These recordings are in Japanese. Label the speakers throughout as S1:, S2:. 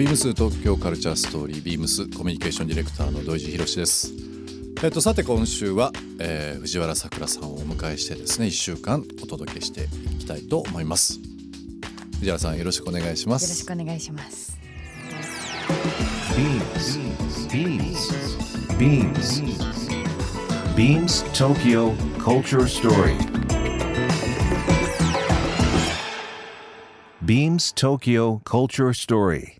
S1: ビームス東京カルチャーストーリービームスコミュニケーションディレクターの土井地博です。えっとさて今週は、えー、藤原さくらさんをお迎えしてですね1週間お届けしていきたいと思います。藤原さんよろしくお願いします。
S2: よろしくお願いします。
S3: ビームスビームスビームスビームス東京カルチャーストーリー Beams Tokyo Culture Story.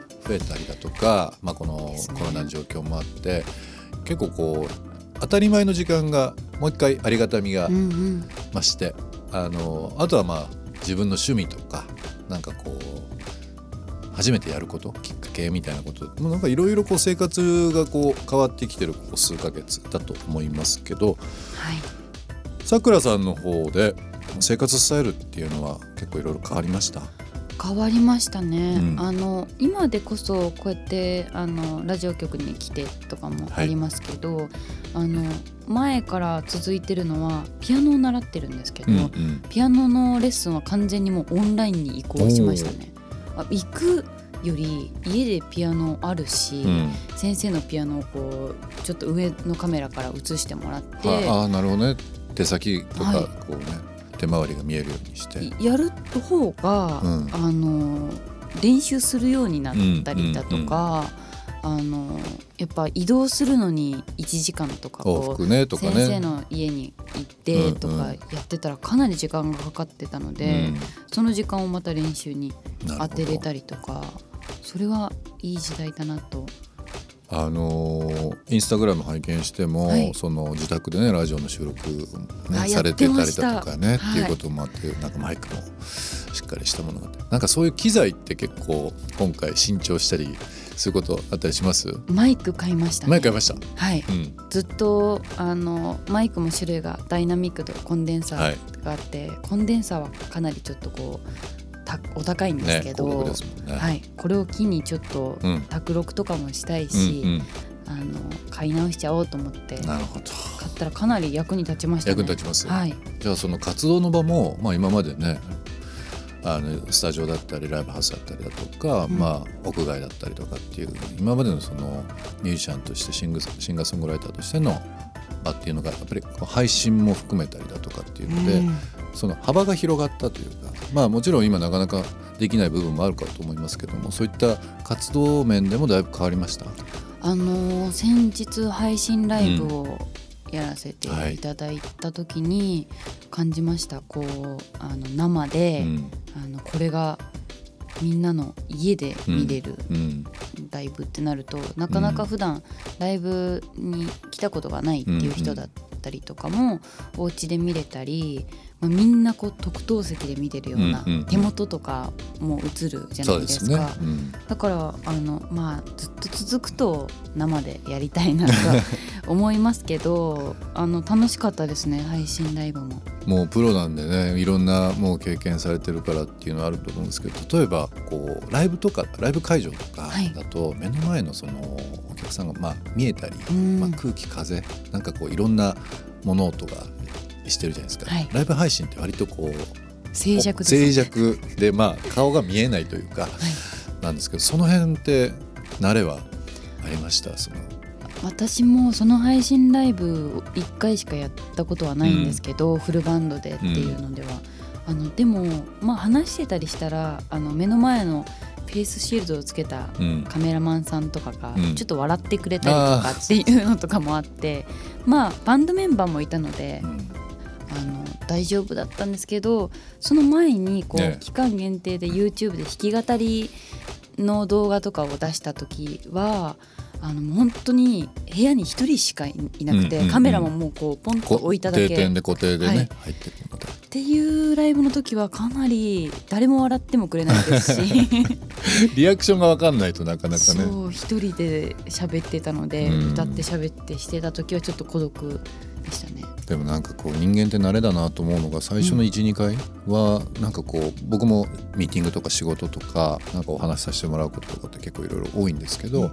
S1: 増えたりだとか、まあ、このコロナ状況もあって、結構こう当たり前の時間がもう一回ありがたみが増して、うん。うん、あのあとはまあ自分の趣味とかなんかこう初めてやることきっかけみたいなこともなんかいろいろ生活がこう変わってきてるここ数ヶ月だと思いますけどさくらさんの方で生活スタイルっていうのは結構いろいろ変わりました？
S2: 変わりましたね、うん、あの今でこそこうやってあのラジオ局に来てとかもありますけど、はい、あの前から続いてるのはピアノを習ってるんですけど、うんうん、ピアノのレッスンは完全にもうオンラインに移行しましたね。あ行くより家でピアノあるし、うん、先生のピアノをこうちょっと上のカメラから映してもらって
S1: ああなるほどね。手先とかこうね、はい手回りが見えるようにして。
S2: やる方が、うん、あの練習するようになったりだとか、あのやっぱ移動するのに1時間とか
S1: こう、ね、先
S2: 生の家に行ってとかやってたらかなり時間がかかってたので、うん、その時間をまた練習に当てれたりとかそれはいい時代だなと
S1: あのインスタグラム拝見しても、はい、その自宅でねラジオの収録、ね、されてたりだとかね、っていうこともあってなんかマイクもしっかりしたものがなんかそういう機材って結構今回新調したりそういうことあったりします？
S2: マイク買いました、ね、
S1: マイク買いました。
S2: はい、うん、ずっとあのマイクも種類がダイナミックとコンデンサーがあって、はい、コンデンサーはかなりちょっとこうお高いんですけど、ねね、はい、これを機にちょっと卓録とかもしたいし、うんうん。うん、あの買い直しちゃおうと思って
S1: なるほど。
S2: 買ったらかなり役に立ちました、
S1: ね、役に立ちます、はい、じゃあその活動の場も、まあ、今までねあのスタジオだったりライブハウスだったりだとか、うん、まあ、屋外だったりとかっていう今までのそのミュージシャンとしてシングシンガーソングライターとしての場っていうのがやっぱり配信も含めたりだとかっていうので、うん、その幅が広がったというかまあもちろん今なかなかできない部分もあるかと思いますけどもそういった活動面でもだいぶ変わりました？
S2: あの先日配信ライブをやらせてい。ただいた時に感じました、うんはい、こうあの生で、うん、あのこれがみんなの家で見れるライブってなると、なかなか普段ライブに来たことがないっていう人だったりとかもお家で見れたりまあ、みんなこう特等席で見てるような、手元とかも映るじゃないですか、ね。うん、だからあの、まあ、ずっと続くと生でやりたいなと 思いますけどあの楽しかったですね配信ライブも。
S1: もうプロなんでねいろんなもう経験されてるからっていうのはあると思うんですけど例えばこうライブとかライブ会場とかだと目の前のそのお客さんがまあ見えたり、まあ、空気風なんかこういろんな物音がしてるじゃないですか、はい、ライブ配信って割とこう
S2: 静寂
S1: で、ね、静寂でまあ顔が見えないというか、はい、なんですけどその辺って慣れはありました？その。
S2: 私もその配信ライブ1回しかやったことはないんですけど、うん、フルバンドでっていうのでは、うん、あのでもまあ話してたりしたらあの目の前のフェイスシールドをつけたカメラマンさんとかがちょっと笑ってくれたりとかっていうのとかもあって、まあバンドメンバーもいたので、あの大丈夫だったんですけどその前にこう、ね、期間限定で YouTube で弾き語りの動画とかを出した時はあの本当に部屋に一人しかいなくて、カメラももうこうポンと置いただけ。
S1: 定点で固定でね、はい、入ってくるので
S2: っていうライブの時はかなり誰も笑ってもくれないですし。
S1: リアクションが分かんないとなかなかね。
S2: そう一人で喋ってたので、うん、歌って喋ってしてた時はちょっと孤独でしたね。
S1: でもなんかこう人間って慣れだなと思うのが最初の12、うん、回はなんかこう僕もミーティングとか仕事とかなんかお話しさせてもらうこととかって結構いろいろ多いんですけど、うん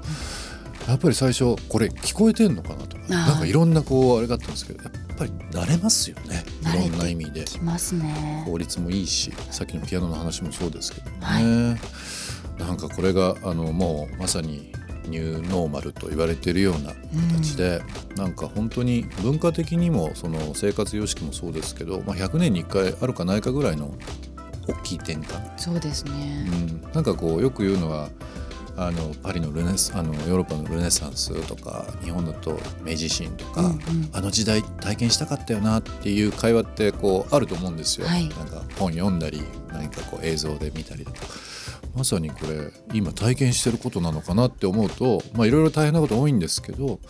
S1: やっぱり最初これ聞こえてんのかなとかなんかいろんなこうあれがあったんですけどやっぱり慣れますよね。いろんな意味で。
S2: きますね
S1: 効率もいいしさっきのピアノの話もそうですけどね、はい、なんかこれがあのもうまさにニューノーマルと言われているような形で、うん、なんか本当に文化的にもその生活様式もそうですけど、まあ、100年に1回あるかないかぐらいの大きい転換。
S2: そうですね、
S1: うん、なんかこうよく言うのはあのパリのルネスあのヨーロッパのルネサンスとか日本だと明治維新とか、うんうん、あの時代体験したかったよなっていう会話ってこうあると思うんですよ。はい、なんか本読んだり何かこう映像で見たりだとか。まさにこれ今体験してることなのかなって思うといろいろ大変なこと多いんですけど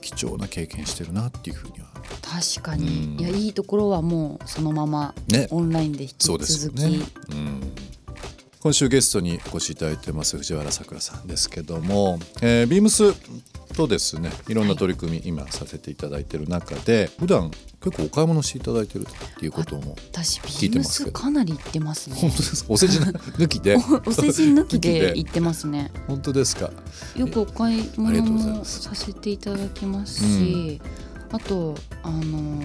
S1: 貴重な経験してるなっていうふうには。
S2: 確かに、うん、いやいいところはもうそのままオンラインで引き続き、ねね。うん、
S1: 今週ゲストにお越しいただいてます藤原さくらさんですけども、えー、ビームスとですねいろんな取り組み、はい、今させていただいてる中で普段結構お買い物していただいてるっていうことも聞いてますけ
S2: ど。かなり行ってますね。
S1: 本当ですお世辞抜きで。
S2: お世辞抜きで 行ってますね。
S1: 本当ですか？
S2: よくお買い物もさせていただきますし、うん、あとあの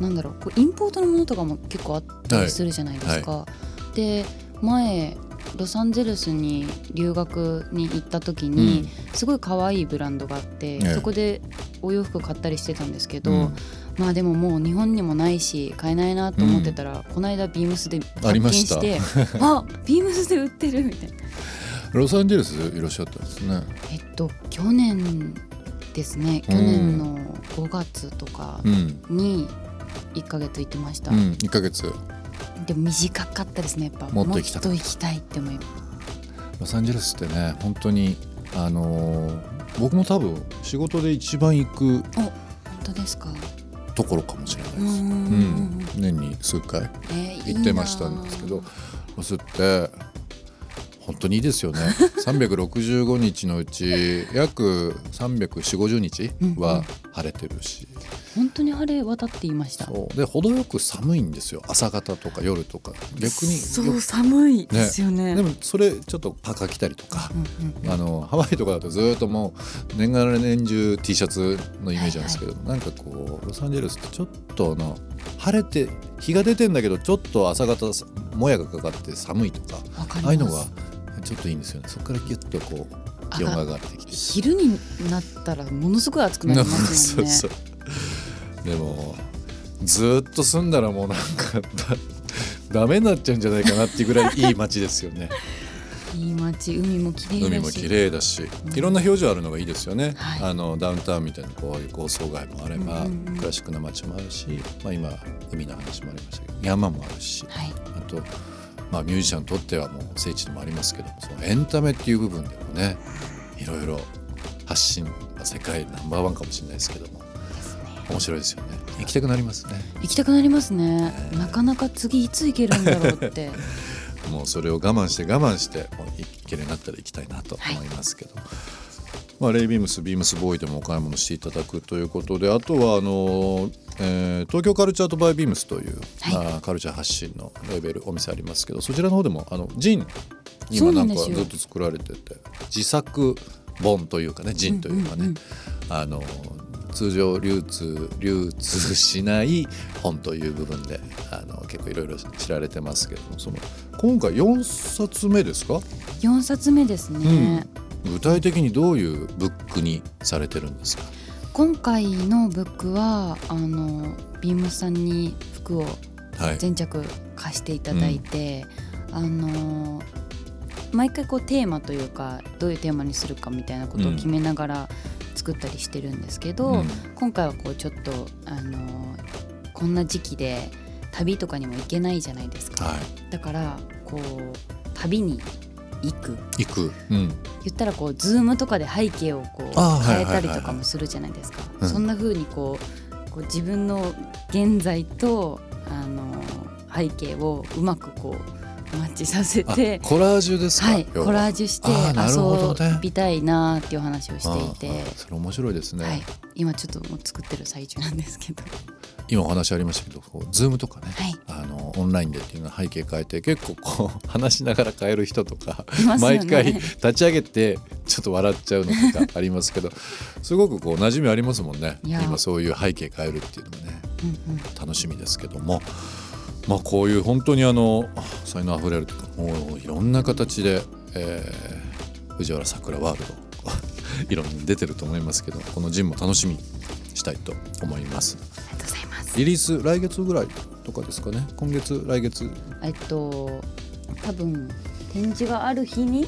S2: なんだろうこうインポートのものとかも結構あったりするじゃないですか、はい。はい、で前ロサンゼルスに留学に行った時に、すごい可愛いブランドがあって、そこでお洋服買ったりしてたんですけど、うん、まあでももう日本にもないし買えないなと思ってたら、うん、この間ビームスで発見してあビームスで売ってるみたいな。
S1: ロサンゼルスいらっしゃったんですね。
S2: えっと去年ですね。去年の5月とかに1か月行ってました。うん、
S1: 1ヶ月
S2: でも短かったですね。やっぱもっと行きたいって思い
S1: ロサンゼルスってね本当にあのー、僕も多分仕事で一番行く
S2: 本当ですか？
S1: ところかもしれないです。うん、年に数回行ってましたんですけど、えー、そうって本当にいいですよね。365日のうち約34050日は晴れてるし、
S2: うんうん、本当に晴れ渡っていました。
S1: で程よく寒いんですよ。朝方とか夜とか。逆に
S2: そう寒いですよね、
S1: ね、でもそれちょっとパーカー着たりとか、うんうん、あのハワイとかだとずっともう年がら年中 T シャツのイメージなんですけど、はいはい、なんかこうロサンゼルスってちょっとの晴れて日が出てんだけどちょっと朝方もやがかかって寒いとか。ああいうのがちょっといいんですよね。そこからギュッとこう気温が上がってきて。
S2: 昼になったらものすごい暑くなりますよね。そう
S1: そうでもずっと住んだらもうなんかダメになっちゃうんじゃないかなっていうぐらいいい 街ですよね。
S2: いい街海も綺麗だし。
S1: 海も綺麗だし、うん、いろんな表情あるのがいいですよね、はい、あのダウンタウンみたいなこういう高層街もあれば、うんうんうん、クラシックな街もあるし、まあ、今海の話もありましたけど山もあるし、はい、あとまあ、ミュージシャンにとってはもう聖地でもありますけどそのエンタメっていう部分でもねいろいろ発信、まあ、世界ナンバーワンかもしれないですけども面白いですよね。行きたくなりますね。
S2: 行きたくなりますね、えー、なかなか次いつ行けるんだろうって。
S1: もうそれを我慢して我慢して行けるようになったら行きたいなと思いますけど、はい、まあ、レイビームスビームスボーイでもお買い物していただくということであとはあのえー、東京カルチャーとバイビームスという、はい、あカルチャー発信のレベルお店ありますけどそちらの方でもあのジン今なんかずっと作られてて自作本というかねジンというかね、あの通常流通流通しない本という部分であの結構いろいろ知られてますけどもその今回4冊目ですか
S2: ？4冊目ですね、
S1: うん、具体的にどういうブックにされてるんですか？
S2: 今回のブックはあのビームさんに服を全着貸していただいて、はいうん、あの毎回こうテーマというかどういうテーマにするかみたいなことを決めながら作ったりしてるんですけど、うん、今回はこうちょっとあのこんな時期で旅とかにも行けないじゃないですか、はい、だからこう旅に行く。
S1: 行く、うん、
S2: 言ったらこうズームとかで背景をこう変えたりとかもするじゃないですか、そんな風にこうこう自分の現在とあの背景をうまくこうマッチさせて。
S1: コラージュですか？
S2: はいコラージュして遊びたいなっていう話をしていて。
S1: それ面白いですね、はい、
S2: 今ちょっともう作ってる最中なんですけど。
S1: 今お話ありましたけどこうズームとかね、はい、あのオンラインでっていうのは背景変えて結構こう 話しながら変える人とか、ね、毎回立ち上げてちょっと笑っちゃうのとかありますけどすごくこう馴染みありますもんね。今そういう背景変えるっていうのもね、うんうん、楽しみですけども。まあ、こういう本当にあの才能あふれるもういろんな形で、えー、藤原さくらワールド いろんな出てると思いますけどこのジムも楽しみにしたいと思います。
S2: ありがとうございます。
S1: リリース来月ぐらいとかですかね？今月来月。
S2: えっと多分展示がある日に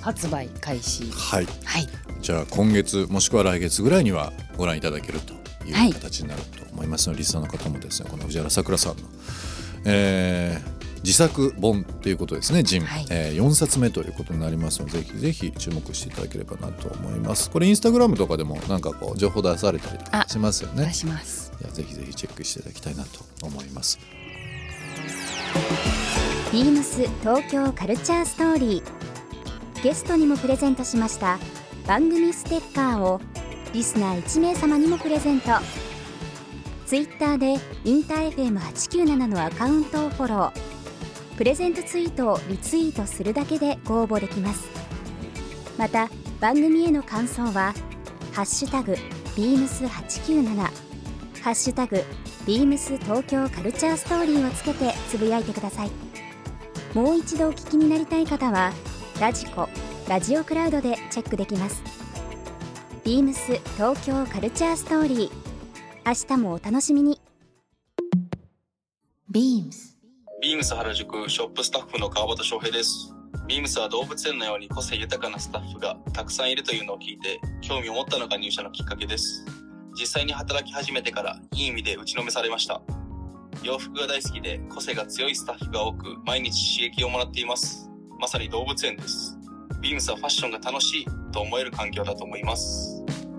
S2: 発売開始。
S1: はい、はい、じゃあ今月もしくは来月ぐらいにはご覧いただけるという形になるとますのリスナーの方もですねこの藤原さくらさんの、えー、自作本ということですね「ジン」はい、えー、4冊目ということになりますのでぜひぜひ注目していただければなと思います。これインスタグラムとかでもなんかこう情報出されたりとかしますよね。
S2: 出します。
S1: いやぜひぜひチェックしていただきたいなと思います。
S4: ビームス東京カルチャーストーリー。ゲストにもプレゼントしました番組ステッカーをリスナー1名様にもプレゼントツイッターでインター FM897 のアカウントをフォロー。プレゼントツイートをリツイートするだけでご応募できます。また番組への感想は「ハッシュタグビームス897」「ハッシュタグビームス東京カルチャーストーリー」をつけてつぶやいてください。もう一度お聞きになりたい方はラジコラジオクラウドでチェックできます。ビームス東京カルチャーストーリー。明日もお楽しみに。
S5: ビームスビームス原宿ショップスタッフの川端翔平です。ビームスは動物園のように個性豊かなスタッフがたくさんいるというのを聞いて興味を持ったのが入社のきっかけです。実際に働き始めてからいい意味で打ちのめされました。洋服が大好きで個性が強いスタッフが多く毎日刺激をもらっています。まさに動物園です。ビームスはファッションが楽しいと思える環境だと思います